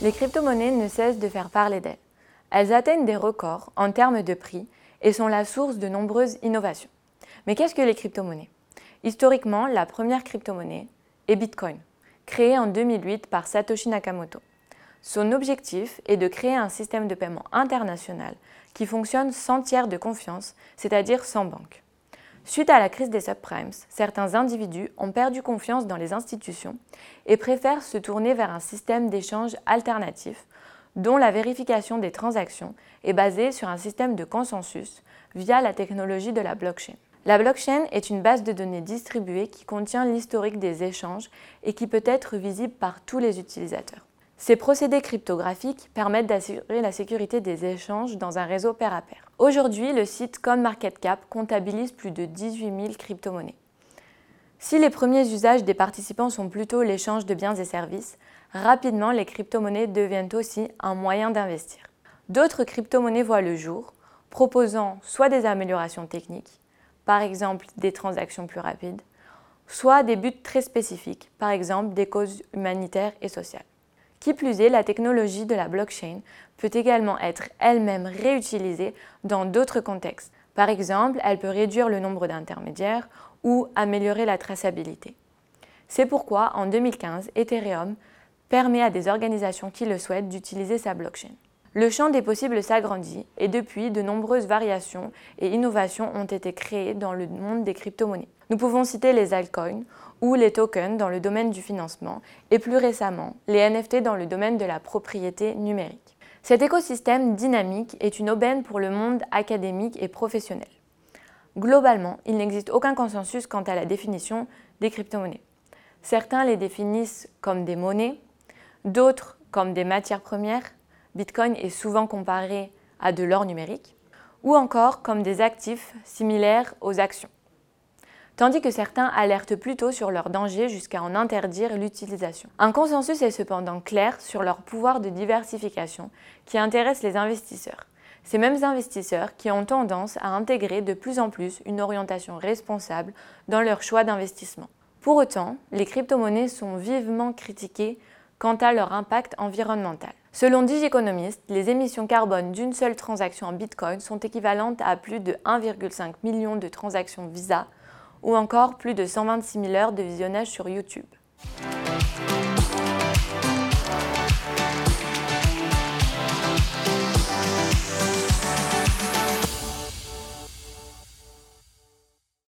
Les crypto-monnaies ne cessent de faire parler d'elles. Elles atteignent des records en termes de prix et sont la source de nombreuses innovations. Mais qu'est-ce que les crypto-monnaies? Historiquement, la première crypto-monnaie est Bitcoin, créée en 2008 par Satoshi Nakamoto. Son objectif est de créer un système de paiement international qui fonctionne sans tiers de confiance, c'est-à-dire sans banque. Suite à la crise des subprimes, certains individus ont perdu confiance dans les institutions et préfèrent se tourner vers un système d'échange alternatif dont la vérification des transactions est basée sur un système de consensus via la technologie de la blockchain. La blockchain est une base de données distribuée qui contient l'historique des échanges et qui peut être visible par tous les utilisateurs. Ces procédés cryptographiques permettent d'assurer la sécurité des échanges dans un réseau pair à pair. Aujourd'hui, le site CoinMarketCap comptabilise plus de 18 000 crypto-monnaies. Si les premiers usages des participants sont plutôt l'échange de biens et services, rapidement les crypto-monnaies deviennent aussi un moyen d'investir. D'autres crypto-monnaies voient le jour, proposant soit des améliorations techniques, par exemple des transactions plus rapides, soit des buts très spécifiques, par exemple des causes humanitaires et sociales. Qui plus est, la technologie de la blockchain peut également être elle-même réutilisée dans d'autres contextes. Par exemple, elle peut réduire le nombre d'intermédiaires ou améliorer la traçabilité. C'est pourquoi, en 2015, Ethereum permet à des organisations qui le souhaitent d'utiliser sa blockchain. Le champ des possibles s'agrandit et depuis, de nombreuses variations et innovations ont été créées dans le monde des crypto-monnaies. Nous pouvons citer les altcoins ou les tokens dans le domaine du financement et plus récemment les NFT dans le domaine de la propriété numérique. Cet écosystème dynamique est une aubaine pour le monde académique et professionnel. Globalement, il n'existe aucun consensus quant à la définition des crypto-monnaies. Certains les définissent comme des monnaies, d'autres comme des matières premières, Bitcoin est souvent comparé à de l'or numérique, ou encore comme des actifs similaires aux actions tandis que certains alertent plutôt sur leurs dangers jusqu'à en interdire l'utilisation. Un consensus est cependant clair sur leur pouvoir de diversification qui intéresse les investisseurs. Ces mêmes investisseurs qui ont tendance à intégrer de plus en plus une orientation responsable dans leur choix d'investissement. Pour autant, les crypto-monnaies sont vivement critiquées quant à leur impact environnemental. Selon Digiconomist, les émissions carbone d'une seule transaction en Bitcoin sont équivalentes à plus de 1,5 million de transactions Visa ou encore plus de 126 000 heures de visionnage sur YouTube.